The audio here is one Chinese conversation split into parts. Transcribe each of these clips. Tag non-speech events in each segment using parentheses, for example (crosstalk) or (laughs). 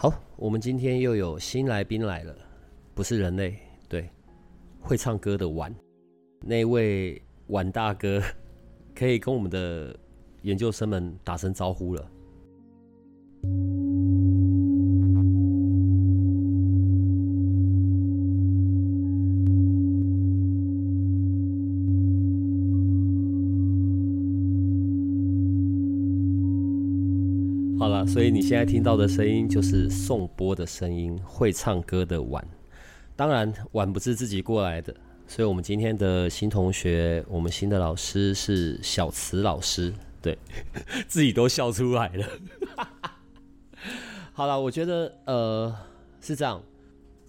好，我们今天又有新来宾来了，不是人类，对，会唱歌的碗，那位碗大哥，可以跟我们的研究生们打声招呼了。好了，所以你现在听到的声音就是颂钵的声音，会唱歌的婉。当然，婉不是自己过来的，所以我们今天的新同学，我们新的老师是小慈老师，对，(laughs) 自己都笑出来了。(laughs) 好了，我觉得呃是这样，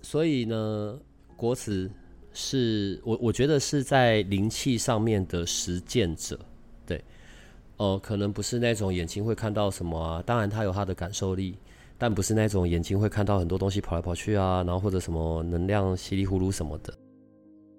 所以呢，国慈是我我觉得是在灵气上面的实践者。呃，可能不是那种眼睛会看到什么啊，当然他有他的感受力，但不是那种眼睛会看到很多东西跑来跑去啊，然后或者什么能量稀里糊涂什么的。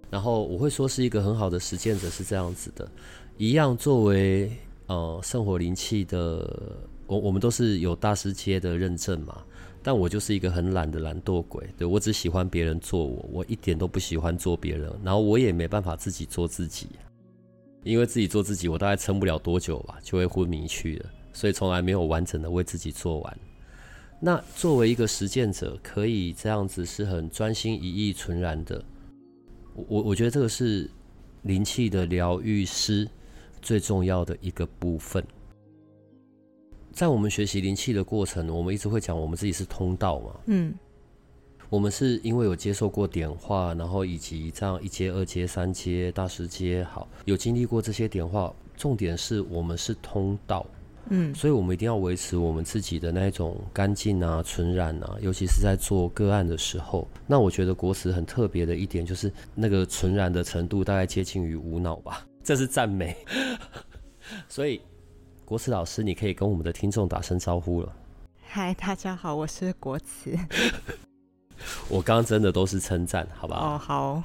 然后我会说是一个很好的实践者是这样子的，一样作为呃圣火灵气的，我我们都是有大师阶的认证嘛，但我就是一个很懒的懒惰鬼，对我只喜欢别人做我，我一点都不喜欢做别人，然后我也没办法自己做自己。因为自己做自己，我大概撑不了多久吧，就会昏迷去了，所以从来没有完整的为自己做完。那作为一个实践者，可以这样子是很专心一意纯然的。我我我觉得这个是灵气的疗愈师最重要的一个部分。在我们学习灵气的过程，我们一直会讲我们自己是通道嘛。嗯。我们是因为有接受过点化，然后以及这样一阶、二阶、三阶、大师阶，好，有经历过这些点化。重点是我们是通道，嗯，所以我们一定要维持我们自己的那种干净啊、纯然啊，尤其是在做个案的时候。那我觉得国慈很特别的一点，就是那个纯然的程度大概接近于无脑吧，(laughs) 这是赞美。所以国慈老师，你可以跟我们的听众打声招呼了。嗨，大家好，我是国慈。(laughs) 我刚刚真的都是称赞，好不好？哦，好。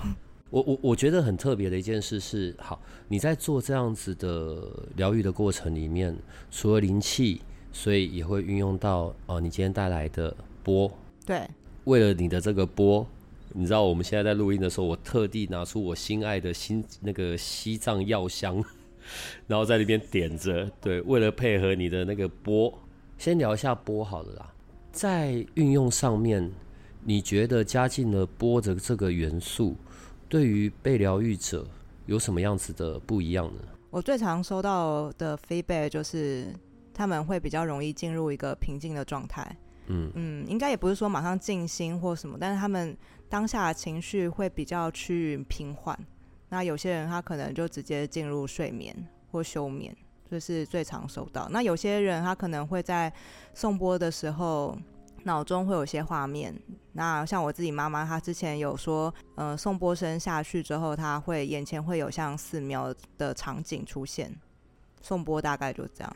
我我我觉得很特别的一件事是，好，你在做这样子的疗愈的过程里面，除了灵气，所以也会运用到哦，你今天带来的波。对。为了你的这个波，你知道我们现在在录音的时候，我特地拿出我心爱的心那个西藏药香，然后在那边点着。对，为了配合你的那个波，先聊一下波好了啦，在运用上面。你觉得加进了波的这个元素，对于被疗愈者有什么样子的不一样呢？我最常收到的 feedback 就是他们会比较容易进入一个平静的状态。嗯嗯，应该也不是说马上静心或什么，但是他们当下的情绪会比较趋于平缓。那有些人他可能就直接进入睡眠或休眠，这是最常收到。那有些人他可能会在送波的时候。脑中会有些画面，那像我自己妈妈，她之前有说，呃，送波声下去之后，她会眼前会有像寺庙的场景出现，送波大概就这样。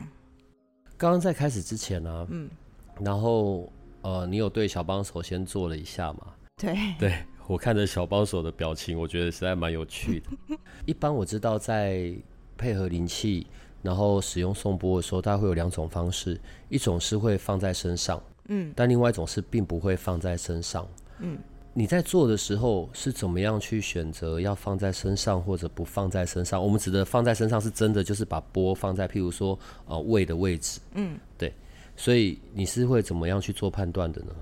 刚刚在开始之前呢，嗯，然后呃，你有对小帮手先做了一下吗？对，对我看着小帮手的表情，我觉得实在蛮有趣的。(laughs) 一般我知道在配合灵气，然后使用送波的时候，大概会有两种方式，一种是会放在身上。嗯，但另外一种是并不会放在身上。嗯，你在做的时候是怎么样去选择要放在身上或者不放在身上？我们指的放在身上是真的就是把波放在譬如说呃胃的位置。嗯，对。所以你是会怎么样去做判断的呢？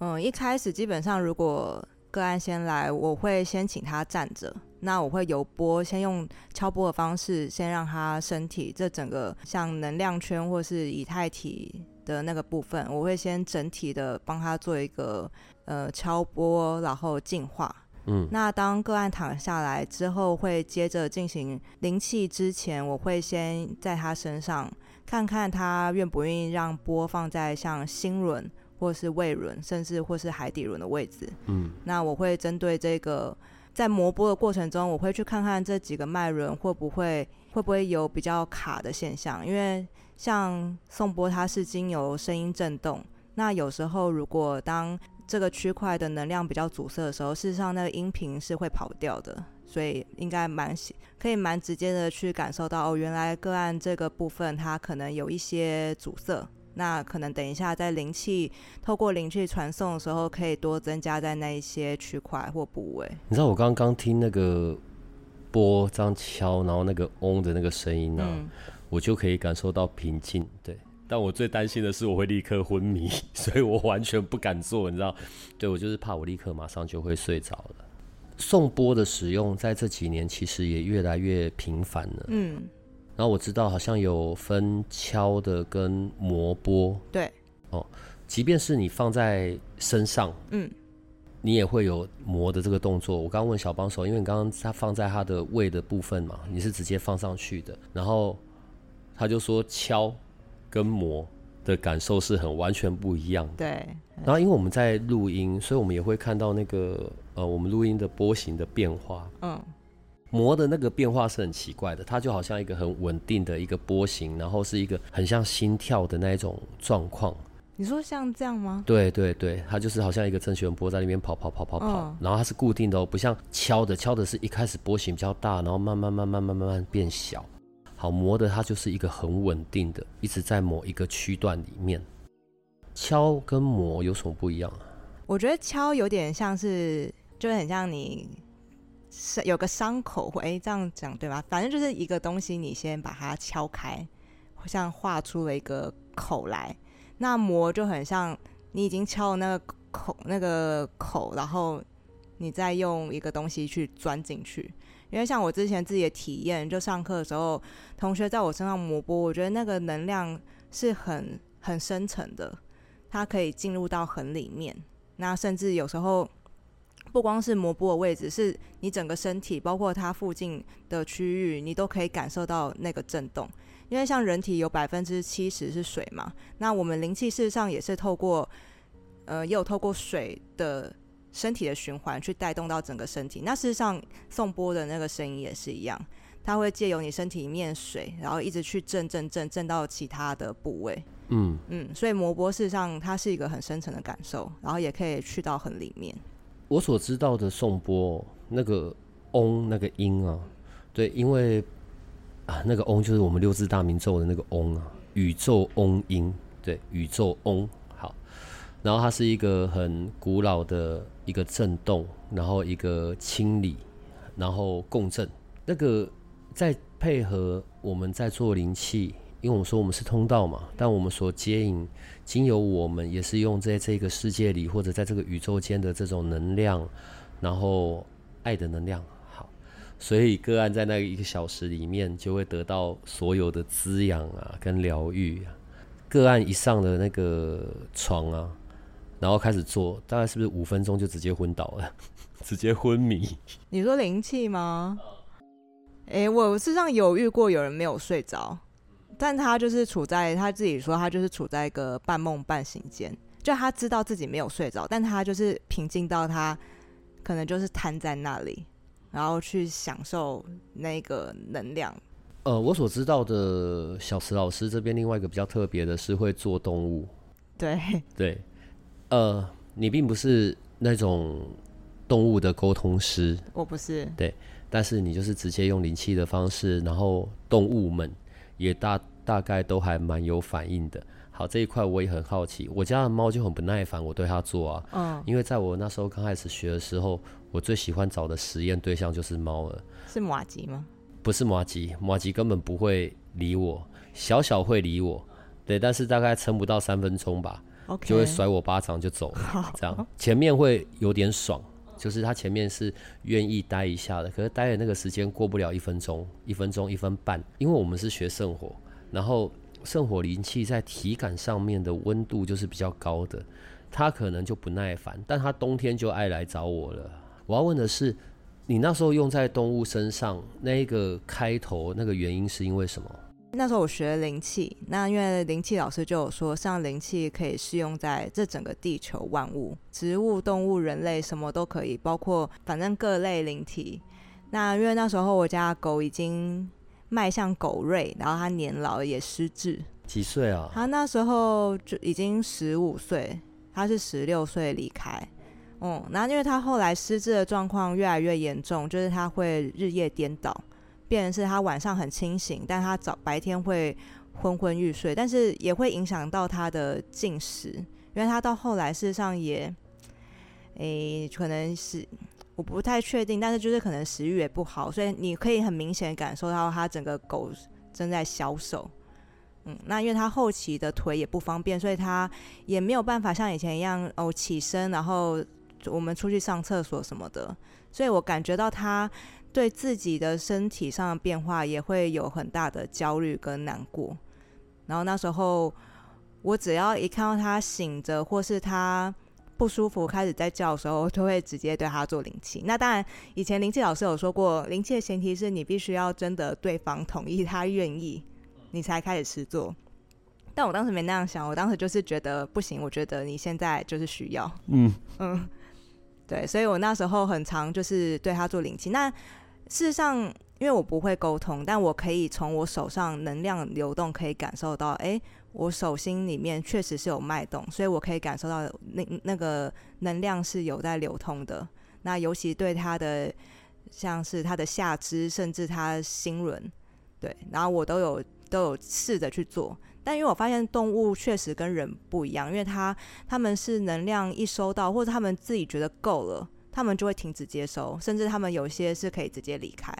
嗯，一开始基本上如果个案先来，我会先请他站着，那我会由波先用敲波的方式先让他身体这整个像能量圈或是以太体。的那个部分，我会先整体的帮他做一个呃敲波，然后净化。嗯，那当个案躺下来之后，会接着进行灵气之前，我会先在他身上看看他愿不愿意让波放在像心轮或是胃轮，甚至或是海底轮的位置。嗯，那我会针对这个在磨波的过程中，我会去看看这几个脉轮会不会会不会有比较卡的现象，因为像送波它是经由声音震动，那有时候如果当这个区块的能量比较阻塞的时候，事实上那个音频是会跑掉的。所以应该蛮可以蛮直接的去感受到哦，原来个案这个部分它可能有一些阻塞，那可能等一下在灵气透过灵气传送的时候，可以多增加在那一些区块或部位。你知道我刚刚听那个波这样敲，然后那个嗡的那个声音呢，我就可以感受到平静。对，但我最担心的是我会立刻昏迷，(laughs) 所以我完全不敢做，你知道？对我就是怕我立刻马上就会睡着了。送波的使用在这几年其实也越来越频繁了。嗯，然后我知道好像有分敲的跟磨波。对。哦，即便是你放在身上，嗯，你也会有磨的这个动作。我刚刚问小帮手，因为你刚刚他放在他的胃的部分嘛，你是直接放上去的，然后他就说敲跟磨。的感受是很完全不一样的。对，然后因为我们在录音，所以我们也会看到那个呃，我们录音的波形的变化。嗯，磨的那个变化是很奇怪的，它就好像一个很稳定的一个波形，然后是一个很像心跳的那一种状况。你说像这样吗？对对对，它就是好像一个正弦波在那边跑跑跑跑跑，然后它是固定的哦，不像敲的，敲的是一开始波形比较大，然后慢慢慢慢慢慢慢变小。好磨的，它就是一个很稳定的，一直在某一个区段里面。敲跟磨有什么不一样啊？我觉得敲有点像是，就很像你是有个伤口，或哎这样讲对吧？反正就是一个东西，你先把它敲开，像画出了一个口来。那磨就很像你已经敲了那个口，那个口，然后你再用一个东西去钻进去。因为像我之前自己的体验，就上课的时候，同学在我身上磨波，我觉得那个能量是很很深沉的，它可以进入到很里面。那甚至有时候不光是磨波的位置，是你整个身体，包括它附近的区域，你都可以感受到那个震动。因为像人体有百分之七十是水嘛，那我们灵气事实上也是透过，呃，也有透过水的。身体的循环去带动到整个身体，那事实上送波的那个声音也是一样，它会借由你身体里面水，然后一直去震震震震到其他的部位。嗯嗯，所以磨波事实上它是一个很深层的感受，然后也可以去到很里面。我所知道的送波那个嗡那个音啊，对，因为啊那个嗡就是我们六字大明咒的那个嗡啊，宇宙嗡音，对，宇宙嗡。然后它是一个很古老的一个震动，然后一个清理，然后共振。那个在配合我们在做灵气，因为我们说我们是通道嘛，但我们所接引经由我们也是用在这个世界里或者在这个宇宙间的这种能量，然后爱的能量。好，所以个案在那一个小时里面就会得到所有的滋养啊，跟疗愈啊。个案一上的那个床啊。然后开始做，大概是不是五分钟就直接昏倒了，(laughs) 直接昏迷？你说灵气吗？哎，我事实上有遇过有人没有睡着，但他就是处在他自己说他就是处在一个半梦半醒间，就他知道自己没有睡着，但他就是平静到他可能就是瘫在那里，然后去享受那个能量。呃，我所知道的小池老师这边另外一个比较特别的是会做动物，对对。呃，你并不是那种动物的沟通师，我不是。对，但是你就是直接用灵气的方式，然后动物们也大大概都还蛮有反应的。好，这一块我也很好奇。我家的猫就很不耐烦，我对它做啊，嗯，因为在我那时候刚开始学的时候，我最喜欢找的实验对象就是猫了。是马吉吗？不是马吉，马吉根本不会理我，小小会理我，对，但是大概撑不到三分钟吧。就会甩我巴掌就走了，这样前面会有点爽，就是他前面是愿意待一下的，可是待的那个时间过不了一分钟，一分钟一分半，因为我们是学圣火，然后圣火灵气在体感上面的温度就是比较高的，他可能就不耐烦，但他冬天就爱来找我了。我要问的是，你那时候用在动物身上那一个开头那个原因是因为什么？那时候我学灵气，那因为灵气老师就有说，像灵气可以适用在这整个地球万物，植物、动物、人类什么都可以，包括反正各类灵体。那因为那时候我家狗已经迈向狗瑞，然后它年老也失智，几岁啊？它那时候就已经十五岁，它是十六岁离开。嗯，然后因为它后来失智的状况越来越严重，就是它会日夜颠倒。变成是他晚上很清醒，但他早白天会昏昏欲睡，但是也会影响到他的进食，因为他到后来事实上也，诶，可能是我不太确定，但是就是可能食欲也不好，所以你可以很明显感受到他整个狗正在消瘦。嗯，那因为他后期的腿也不方便，所以他也没有办法像以前一样哦起身，然后我们出去上厕所什么的，所以我感觉到他。对自己的身体上的变化也会有很大的焦虑跟难过，然后那时候我只要一看到他醒着或是他不舒服开始在叫的时候，我就会直接对他做灵气。那当然，以前灵气老师有说过，灵气的前提是你必须要征得对方同意，(laughs) 他愿意，你才开始试做。但我当时没那样想，我当时就是觉得不行，我觉得你现在就是需要，嗯嗯，对，所以我那时候很常就是对他做灵气。那事实上，因为我不会沟通，但我可以从我手上能量流动，可以感受到，哎，我手心里面确实是有脉动，所以我可以感受到那那个能量是有在流通的。那尤其对他的，像是他的下肢，甚至他心轮，对，然后我都有都有试着去做。但因为我发现动物确实跟人不一样，因为他他们是能量一收到，或者他们自己觉得够了。他们就会停止接收，甚至他们有些是可以直接离开。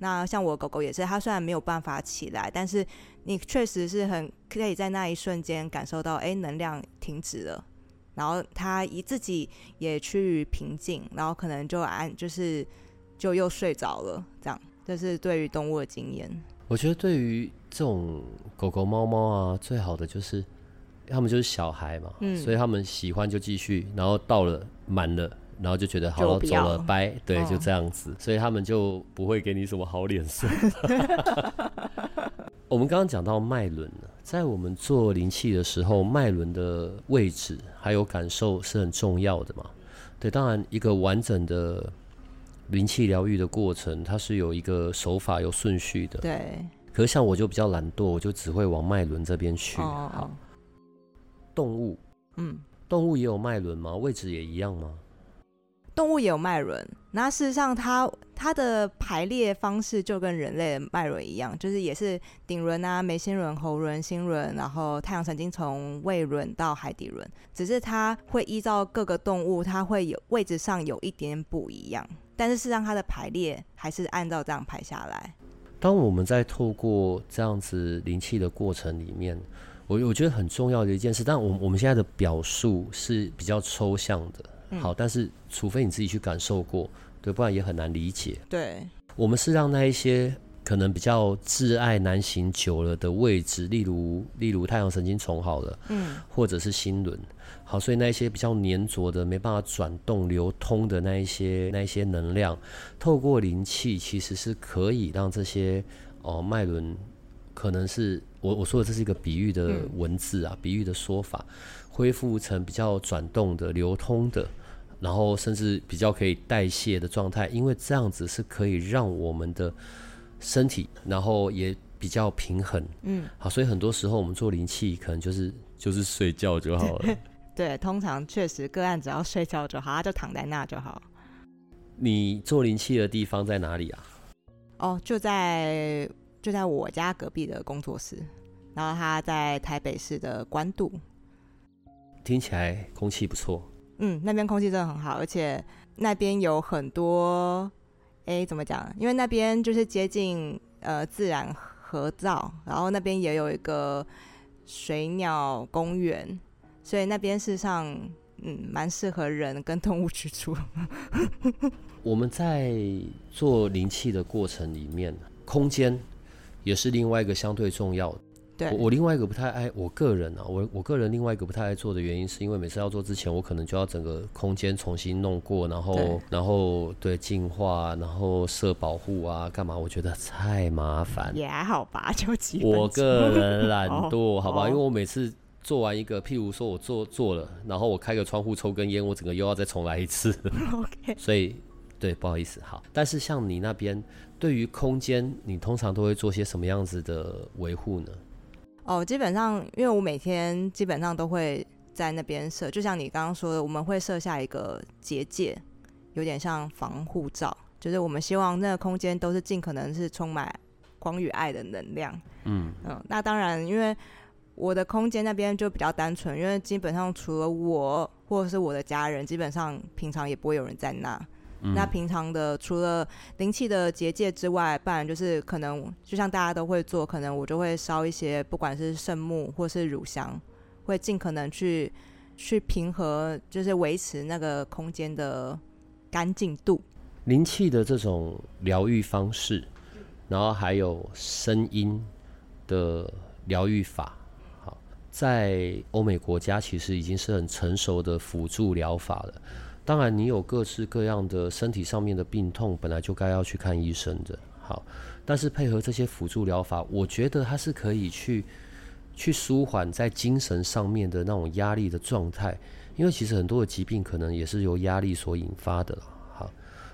那像我狗狗也是，它虽然没有办法起来，但是你确实是很可以在那一瞬间感受到，哎，能量停止了，然后它一自己也趋于平静，然后可能就安，就是就又睡着了。这样，这是对于动物的经验。我觉得对于这种狗狗、猫猫啊，最好的就是他们就是小孩嘛，所以他们喜欢就继续，然后到了满了。然后就觉得好了，走了，拜，对，就这样子，所以他们就不会给你什么好脸色。(laughs) 我们刚刚讲到脉轮在我们做灵气的时候，脉轮的位置还有感受是很重要的嘛？对，当然一个完整的灵气疗愈的过程，它是有一个手法、有顺序的。对。可是像我就比较懒惰，我就只会往脉轮这边去。好。动物，嗯，动物也有脉轮吗？位置也一样吗？动物也有脉轮，那事实上它它的排列方式就跟人类的脉轮一样，就是也是顶轮啊、眉心轮、喉轮、心轮，然后太阳神经从胃轮到海底轮，只是它会依照各个动物，它会有位置上有一点不一样，但是事实上它的排列还是按照这样排下来。当我们在透过这样子灵气的过程里面，我我觉得很重要的一件事，但我我们现在的表述是比较抽象的。好，但是除非你自己去感受过，对，不然也很难理解。对，我们是让那一些可能比较挚爱难行久了的位置，例如例如太阳神经丛好了，嗯，或者是心轮，好，所以那一些比较粘着的、没办法转动流通的那一些那一些能量，透过灵气，其实是可以让这些哦脉轮，可能是我我说的这是一个比喻的文字啊，比喻的说法。恢复成比较转动的、流通的，然后甚至比较可以代谢的状态，因为这样子是可以让我们的身体，然后也比较平衡。嗯，好，所以很多时候我们做灵气，可能就是 (laughs) 就是睡觉就好了。对，通常确实个案只要睡觉就好，他就躺在那就好。你做灵气的地方在哪里啊？哦，就在就在我家隔壁的工作室，然后他在台北市的关渡。听起来空气不错。嗯，那边空气真的很好，而且那边有很多，哎，怎么讲？因为那边就是接近呃自然合照，然后那边也有一个水鸟公园，所以那边事实上嗯蛮适合人跟动物居住。(laughs) 我们在做灵气的过程里面，空间也是另外一个相对重要的。对，我另外一个不太爱，我个人啊，我我个人另外一个不太爱做的原因，是因为每次要做之前，我可能就要整个空间重新弄过，然后然后对净化，然后设保护啊，干嘛？我觉得太麻烦。也还好吧，就几。我个人 (laughs) 懒惰，好吧，因为我每次做完一个，譬如说我做做了，然后我开个窗户抽根烟，我整个又要再重来一次。(laughs) OK。所以对，不好意思，好。但是像你那边，对于空间，你通常都会做些什么样子的维护呢？哦，基本上，因为我每天基本上都会在那边设，就像你刚刚说的，我们会设下一个结界，有点像防护罩，就是我们希望那个空间都是尽可能是充满光与爱的能量。嗯嗯，那当然，因为我的空间那边就比较单纯，因为基本上除了我或者是我的家人，基本上平常也不会有人在那。那平常的除了灵气的结界之外，不然就是可能就像大家都会做，可能我就会烧一些，不管是圣木或是乳香，会尽可能去去平和，就是维持那个空间的干净度。灵气的这种疗愈方式，然后还有声音的疗愈法，好，在欧美国家其实已经是很成熟的辅助疗法了。当然，你有各式各样的身体上面的病痛，本来就该要去看医生的。好，但是配合这些辅助疗法，我觉得它是可以去去舒缓在精神上面的那种压力的状态。因为其实很多的疾病可能也是由压力所引发的。好，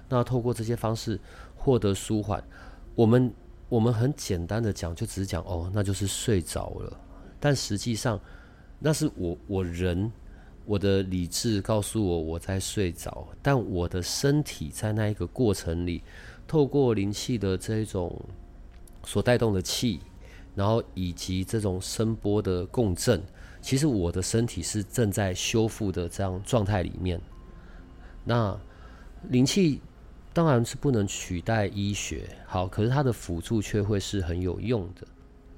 那透过这些方式获得舒缓，我们我们很简单的讲，就只是讲哦，那就是睡着了。但实际上，那是我我人。我的理智告诉我我在睡着，但我的身体在那一个过程里，透过灵气的这种所带动的气，然后以及这种声波的共振，其实我的身体是正在修复的这样状态里面。那灵气当然是不能取代医学，好，可是它的辅助却会是很有用的。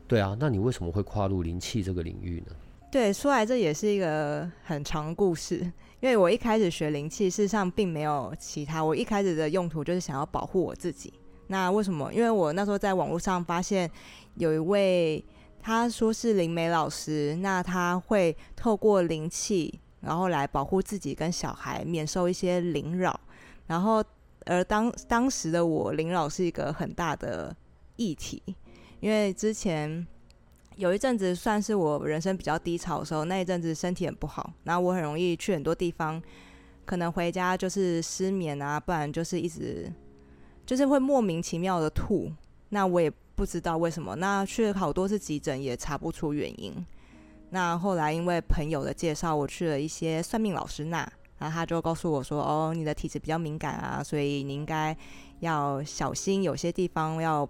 对啊，那你为什么会跨入灵气这个领域呢？对，说来这也是一个很长故事。因为我一开始学灵气，事实上并没有其他。我一开始的用途就是想要保护我自己。那为什么？因为我那时候在网络上发现有一位，他说是灵媒老师，那他会透过灵气，然后来保护自己跟小孩免受一些灵扰。然后，而当当时的我，灵扰是一个很大的议题，因为之前。有一阵子算是我人生比较低潮的时候，那一阵子身体很不好，然后我很容易去很多地方，可能回家就是失眠啊，不然就是一直就是会莫名其妙的吐，那我也不知道为什么，那去了好多次急诊也查不出原因。那后来因为朋友的介绍，我去了一些算命老师那，然后他就告诉我说：“哦，你的体质比较敏感啊，所以你应该要小心，有些地方要。”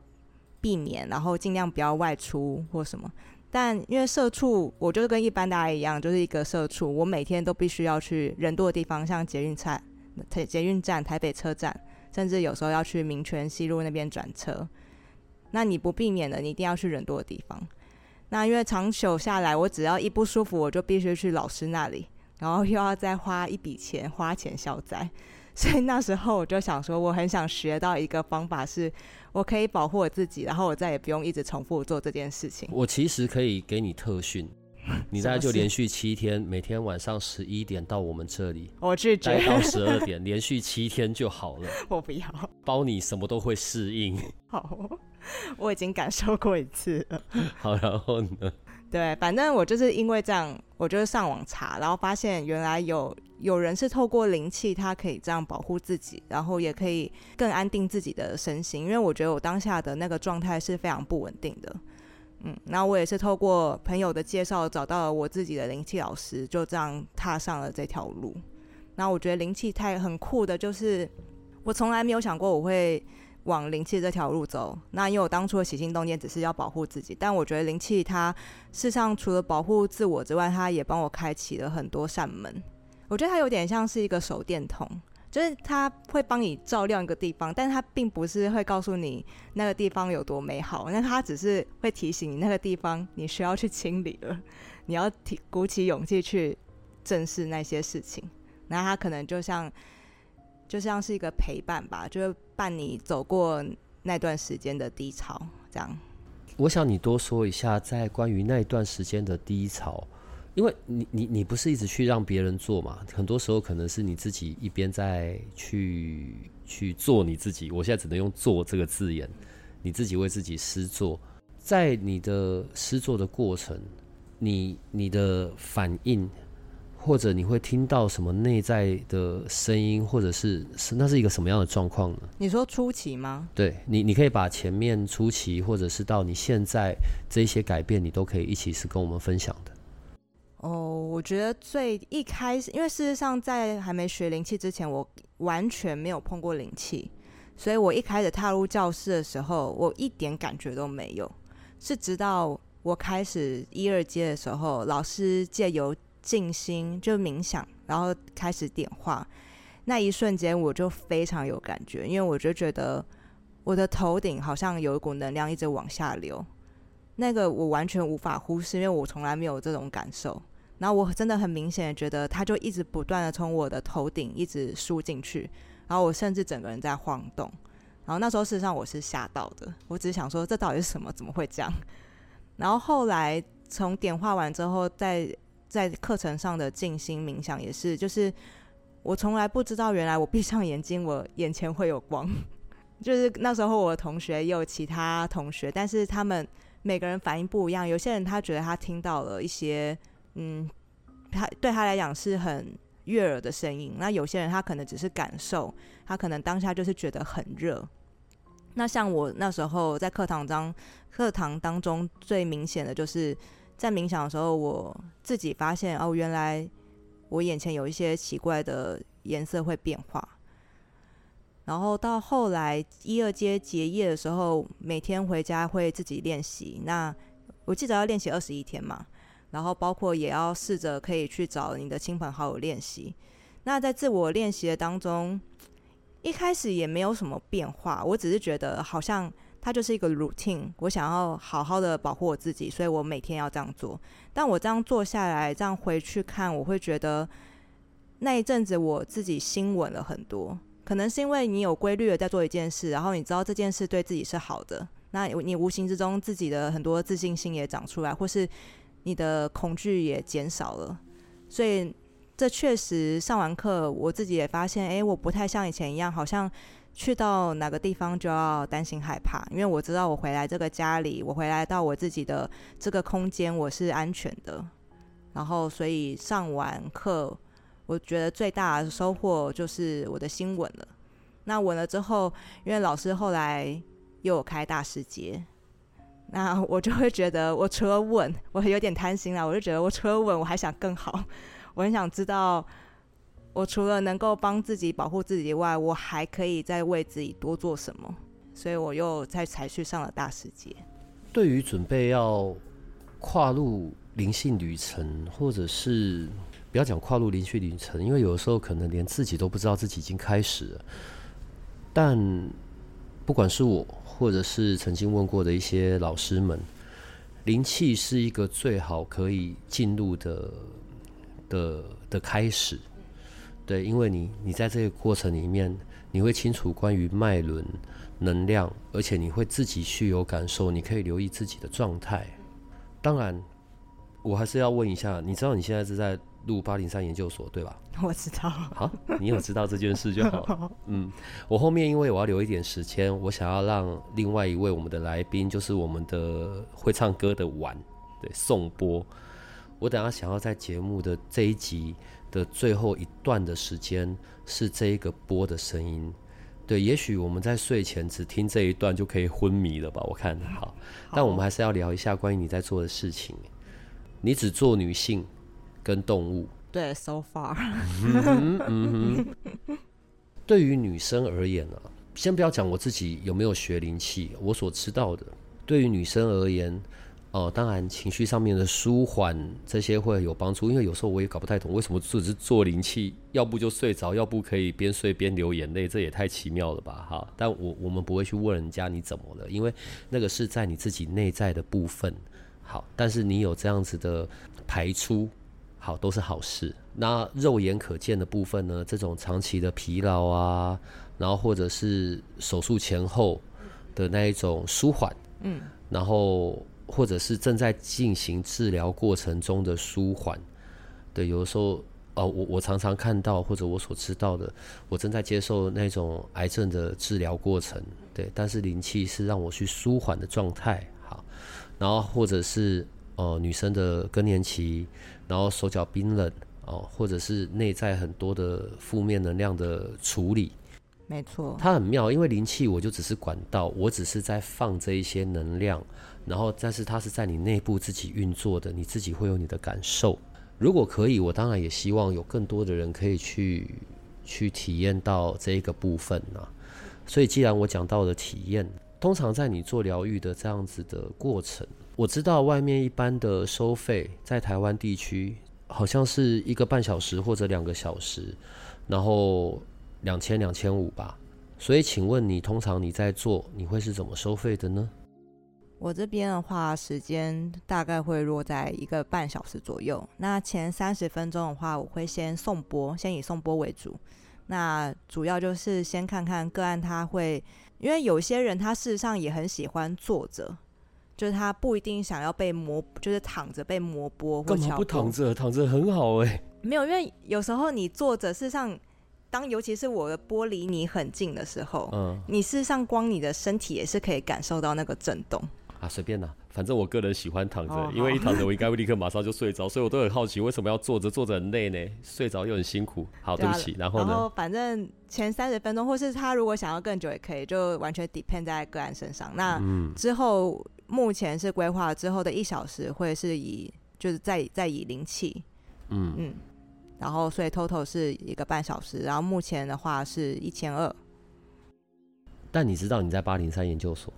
避免，然后尽量不要外出或什么。但因为社畜，我就是跟一般大家一样，就是一个社畜。我每天都必须要去人多的地方，像捷运站、台捷运站、台北车站，甚至有时候要去民权西路那边转车。那你不避免的，你一定要去人多的地方。那因为长久下来，我只要一不舒服，我就必须去老师那里，然后又要再花一笔钱，花钱消灾。所以那时候我就想说，我很想学到一个方法，是我可以保护我自己，然后我再也不用一直重复做这件事情。我其实可以给你特训，(laughs) 你大概就连续七天，每天晚上十一点到我们这里，我拒绝到十二点，连续七天就好了。(laughs) 我不要，包你什么都会适应。好，我已经感受过一次了。(laughs) 好，然后呢？对，反正我就是因为这样，我就是上网查，然后发现原来有有人是透过灵气，他可以这样保护自己，然后也可以更安定自己的身心。因为我觉得我当下的那个状态是非常不稳定的，嗯，然后我也是透过朋友的介绍找到了我自己的灵气老师，就这样踏上了这条路。那我觉得灵气太很酷的，就是我从来没有想过我会。往灵气这条路走，那因为我当初的起心动念只是要保护自己，但我觉得灵气它事实上除了保护自我之外，它也帮我开启了很多扇门。我觉得它有点像是一个手电筒，就是它会帮你照亮一个地方，但它并不是会告诉你那个地方有多美好，那它只是会提醒你那个地方你需要去清理了，你要提鼓起勇气去正视那些事情。那它可能就像。就像是一个陪伴吧，就是伴你走过那段时间的低潮，这样。我想你多说一下，在关于那段时间的低潮，因为你你你不是一直去让别人做嘛，很多时候可能是你自己一边在去去做你自己。我现在只能用“做”这个字眼，你自己为自己施作，在你的施作的过程，你你的反应。或者你会听到什么内在的声音，或者是是那是一个什么样的状况呢？你说初期吗？对你，你可以把前面初期，或者是到你现在这些改变，你都可以一起是跟我们分享的。哦，我觉得最一开始，因为事实上在还没学灵气之前，我完全没有碰过灵气，所以我一开始踏入教室的时候，我一点感觉都没有。是直到我开始一二阶的时候，老师借由静心就冥想，然后开始点化，那一瞬间我就非常有感觉，因为我就觉得我的头顶好像有一股能量一直往下流，那个我完全无法忽视，因为我从来没有这种感受。然后我真的很明显的觉得，它就一直不断的从我的头顶一直输进去，然后我甚至整个人在晃动。然后那时候事实上我是吓到的，我只是想说这到底是什么？怎么会这样？然后后来从点化完之后再。在课程上的静心冥想也是，就是我从来不知道，原来我闭上眼睛，我眼前会有光。就是那时候我的同学也有其他同学，但是他们每个人反应不一样。有些人他觉得他听到了一些，嗯，他对他来讲是很悦耳的声音。那有些人他可能只是感受，他可能当下就是觉得很热。那像我那时候在课堂当课堂当中最明显的就是。在冥想的时候，我自己发现哦，原来我眼前有一些奇怪的颜色会变化。然后到后来一二阶结业的时候，每天回家会自己练习。那我记得要练习二十一天嘛，然后包括也要试着可以去找你的亲朋好友练习。那在自我练习的当中，一开始也没有什么变化，我只是觉得好像。它就是一个 routine，我想要好好的保护我自己，所以我每天要这样做。但我这样做下来，这样回去看，我会觉得那一阵子我自己心稳了很多。可能是因为你有规律的在做一件事，然后你知道这件事对自己是好的，那你无形之中自己的很多自信心也长出来，或是你的恐惧也减少了。所以这确实上完课，我自己也发现，哎，我不太像以前一样，好像。去到哪个地方就要担心害怕，因为我知道我回来这个家里，我回来到我自己的这个空间，我是安全的。然后，所以上完课，我觉得最大的收获就是我的心稳了。那稳了之后，因为老师后来又有开大师节，那我就会觉得，我除了稳，我有点贪心了，我就觉得我除了稳，我还想更好，我很想知道。我除了能够帮自己保护自己以外，我还可以再为自己多做什么？所以我又再才去上了大世界。对于准备要跨入灵性旅程，或者是不要讲跨入灵性旅程，因为有的时候可能连自己都不知道自己已经开始了。但不管是我，或者是曾经问过的一些老师们，灵气是一个最好可以进入的的的开始。对，因为你你在这个过程里面，你会清楚关于脉轮能量，而且你会自己去有感受，你可以留意自己的状态。当然，我还是要问一下，你知道你现在是在录八零三研究所对吧？(laughs) 我知道。好，你有知道这件事就好。(laughs) 嗯，我后面因为我要留一点时间，我想要让另外一位我们的来宾，就是我们的会唱歌的婉，对，宋波。我等下想要在节目的这一集。的最后一段的时间是这一个波的声音，对，也许我们在睡前只听这一段就可以昏迷了吧？我看好，但我们还是要聊一下关于你在做的事情。你只做女性跟动物，对，so far。对于女生而言呢，先不要讲我自己有没有学灵气，我所知道的，对于女生而言。哦，当然，情绪上面的舒缓这些会有帮助，因为有时候我也搞不太懂，为什么只是做灵气，要不就睡着，要不可以边睡边流眼泪，这也太奇妙了吧，哈！但我我们不会去问人家你怎么了，因为那个是在你自己内在的部分。好，但是你有这样子的排出，好，都是好事。那肉眼可见的部分呢？这种长期的疲劳啊，然后或者是手术前后的那一种舒缓。嗯，然后或者是正在进行治疗过程中的舒缓，对，有的时候，哦，我我常常看到或者我所知道的，我正在接受那种癌症的治疗过程，对，但是灵气是让我去舒缓的状态，好，然后或者是呃女生的更年期，然后手脚冰冷。哦，或者是内在很多的负面能量的处理，没错，它很妙，因为灵气我就只是管道，我只是在放这一些能量，然后但是它是在你内部自己运作的，你自己会有你的感受。如果可以，我当然也希望有更多的人可以去去体验到这一个部分呐。所以既然我讲到了体验，通常在你做疗愈的这样子的过程，我知道外面一般的收费在台湾地区。好像是一个半小时或者两个小时，然后两千两千五吧。所以，请问你通常你在做，你会是怎么收费的呢？我这边的话，时间大概会落在一个半小时左右。那前三十分钟的话，我会先送播，先以送播为主。那主要就是先看看个案，他会因为有些人他事实上也很喜欢坐着。就是他不一定想要被磨，就是躺着被磨波。干嘛不躺着？躺着很好哎。(laughs) 没有，因为有时候你坐着，事实上，当尤其是我的玻离你很近的时候，嗯，你事实上光你的身体也是可以感受到那个震动。啊，随便啦，反正我个人喜欢躺着，因为一躺着我应该会立刻马上就睡着，所以我都很好奇为什么要坐着，坐着很累呢？睡着又很辛苦。好，对不起。然后呢？然后反正前三十分钟，或是他如果想要更久也可以，就完全 depend 在个案身上。那之后。目前是规划之后的一小时会是以就是再再以灵气，嗯嗯，然后所以 total 是一个半小时，然后目前的话是一千二。但你知道你在八零三研究所，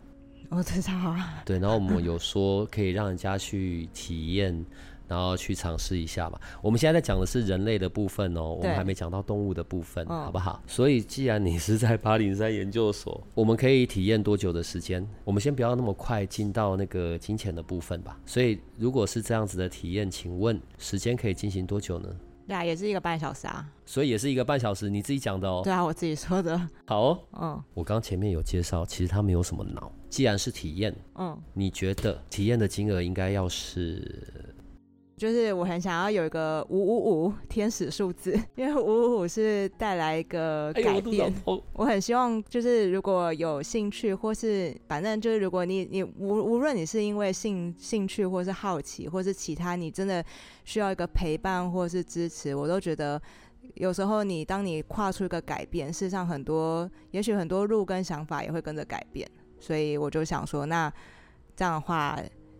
我知道啊。(laughs) 对，然后我们有说可以让人家去体验。然后去尝试一下嘛。我们现在在讲的是人类的部分哦，我们还没讲到动物的部分，好不好？所以既然你是在八零三研究所，我们可以体验多久的时间？我们先不要那么快进到那个金钱的部分吧。所以如果是这样子的体验，请问时间可以进行多久呢？对啊，也是一个半小时啊。所以也是一个半小时，你自己讲的哦。对啊，我自己说的。好哦，嗯，我刚前面有介绍，其实它没有什么脑。既然是体验，嗯，你觉得体验的金额应该要是？就是我很想要有一个五五五 (laughs) 天使数字，因为五五五是带来一个改变。我很希望就是如果有兴趣，或是反正就是如果你你无无论你是因为兴兴趣，或是好奇，或是其他，你真的需要一个陪伴或是支持，我都觉得有时候你当你跨出一个改变，事实上很多也许很多路跟想法也会跟着改变。所以我就想说，那这样的话。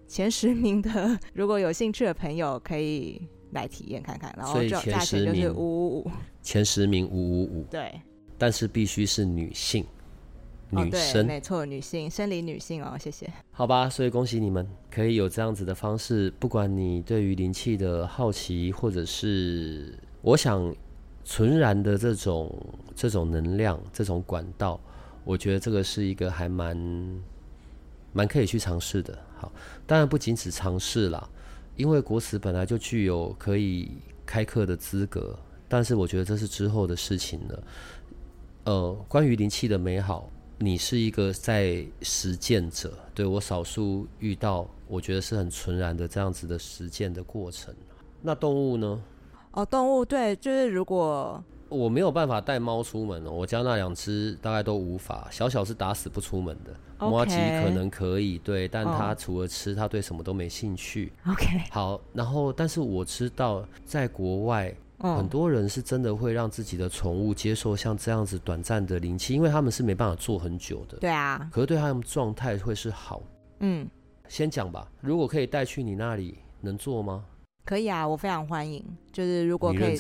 前十名的，如果有兴趣的朋友可以来体验看看，然后就价钱就是五五五。前十名五五五，对，但是必须是女性，女生，没错，女性，生理女性哦，谢谢。好吧，所以恭喜你们，可以有这样子的方式，不管你对于灵气的好奇，或者是我想纯然的这种这种能量，这种管道，我觉得这个是一个还蛮。蛮可以去尝试的，好，当然不仅此尝试啦，因为国慈本来就具有可以开课的资格，但是我觉得这是之后的事情了。呃，关于灵气的美好，你是一个在实践者，对我少数遇到，我觉得是很纯然的这样子的实践的过程。那动物呢？哦，动物对，就是如果。我没有办法带猫出门哦，我家那两只大概都无法。小小是打死不出门的，摩吉可能可以，对，但它除了吃，它对什么都没兴趣。OK，好，然后但是我知道在国外，很多人是真的会让自己的宠物接受像这样子短暂的灵气，因为他们是没办法做很久的。对啊，可是对他们状态会是好。嗯，先讲吧，如果可以带去你那里，能做吗？可以啊，我非常欢迎。就是如果可以，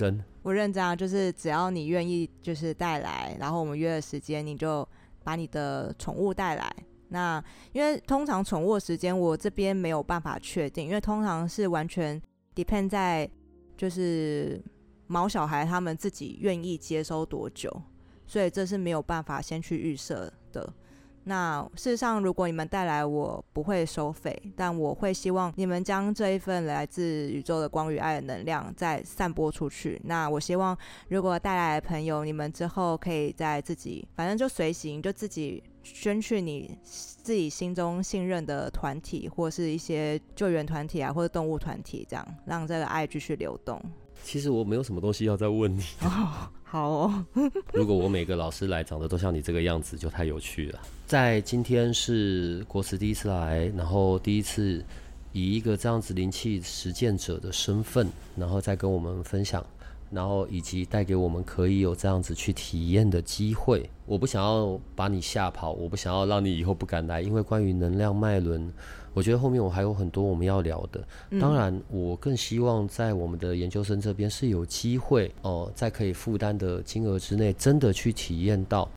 不认真，就是只要你愿意，就是带来，然后我们约的时间，你就把你的宠物带来。那因为通常宠物的时间我这边没有办法确定，因为通常是完全 depend 在就是毛小孩他们自己愿意接收多久，所以这是没有办法先去预设的。那事实上，如果你们带来，我不会收费，但我会希望你们将这一份来自宇宙的光与爱的能量再散播出去。那我希望，如果带来的朋友，你们之后可以在自己，反正就随行，就自己宣去你自己心中信任的团体，或是一些救援团体啊，或者动物团体，这样让这个爱继续流动。其实我没有什么东西要再问你。好哦，(laughs) 如果我每个老师来长得都像你这个样子，就太有趣了。在今天是国慈第一次来，然后第一次以一个这样子灵气实践者的身份，然后再跟我们分享，然后以及带给我们可以有这样子去体验的机会。我不想要把你吓跑，我不想要让你以后不敢来，因为关于能量脉轮。我觉得后面我还有很多我们要聊的，当然我更希望在我们的研究生这边是有机会哦，在可以负担的金额之内，真的去体验到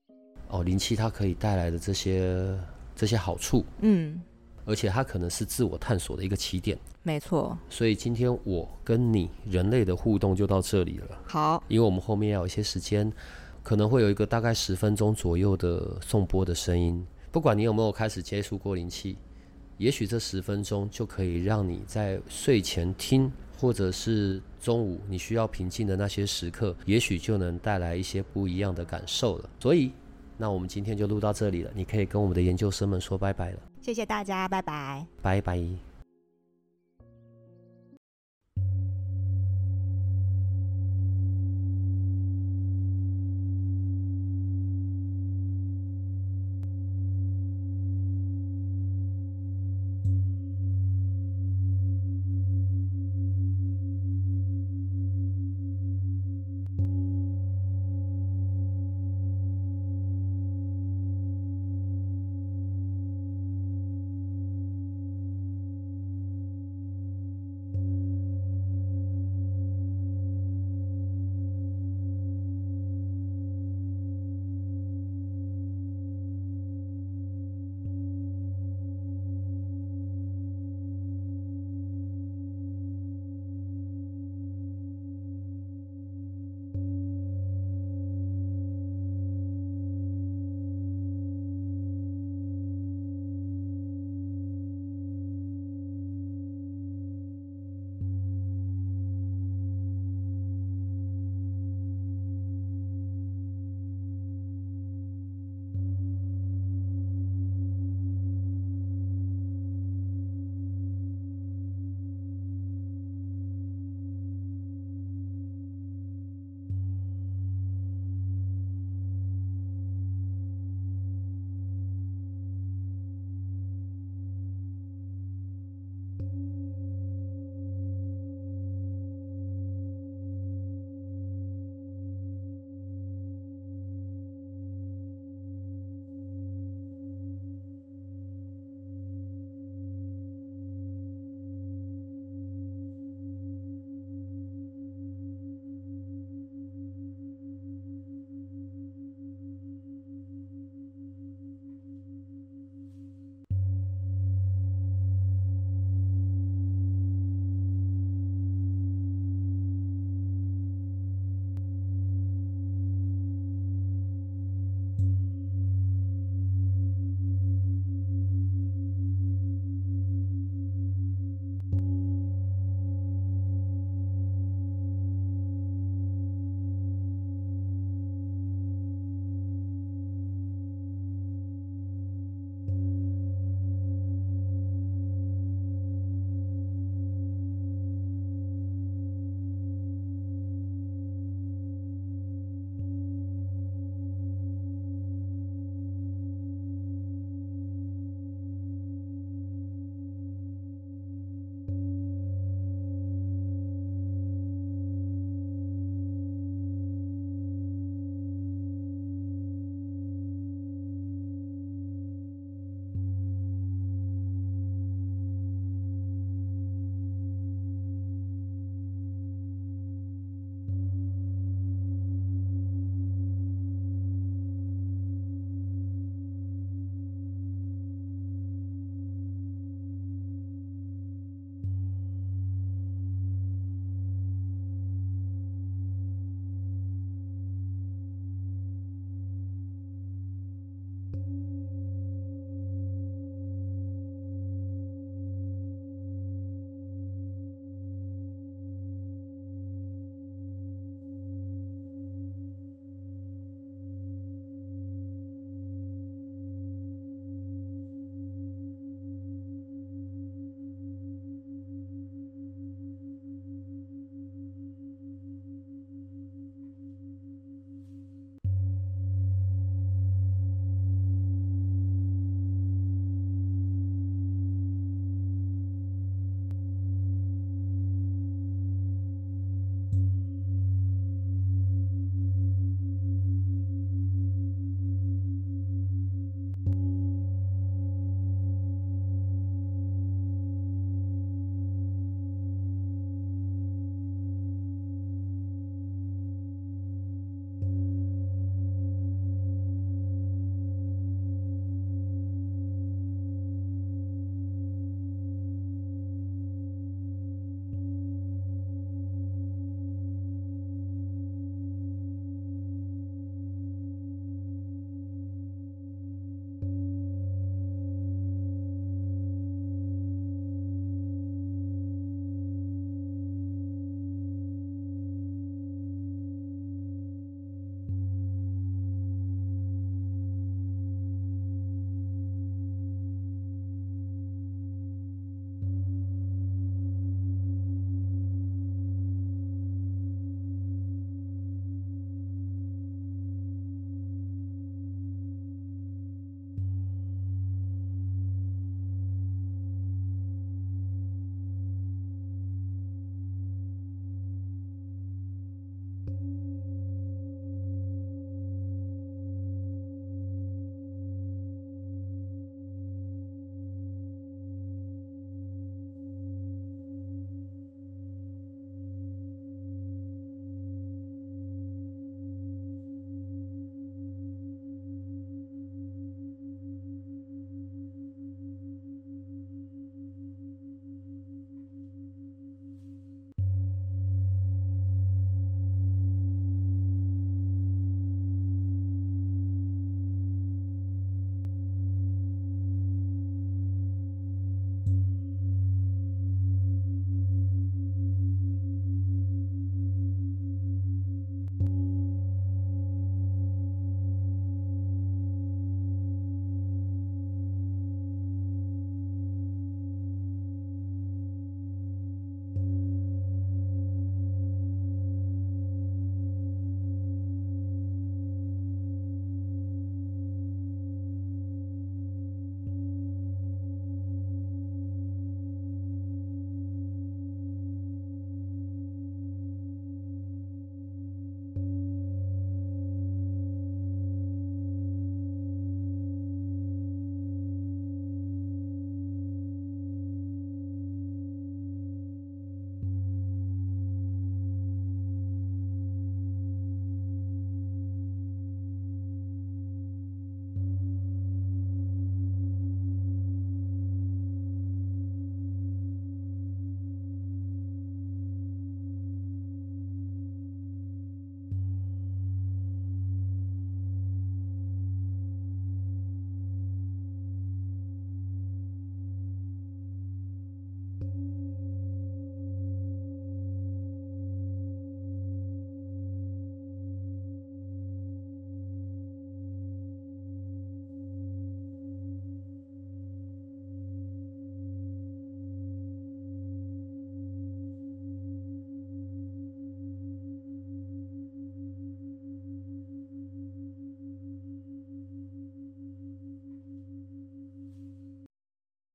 哦灵气它可以带来的这些这些好处，嗯，而且它可能是自我探索的一个起点，没错。所以今天我跟你人类的互动就到这里了，好，因为我们后面要有一些时间，可能会有一个大概十分钟左右的送播的声音，不管你有没有开始接触过灵气。也许这十分钟就可以让你在睡前听，或者是中午你需要平静的那些时刻，也许就能带来一些不一样的感受了。所以，那我们今天就录到这里了。你可以跟我们的研究生们说拜拜了。谢谢大家，拜拜，拜拜。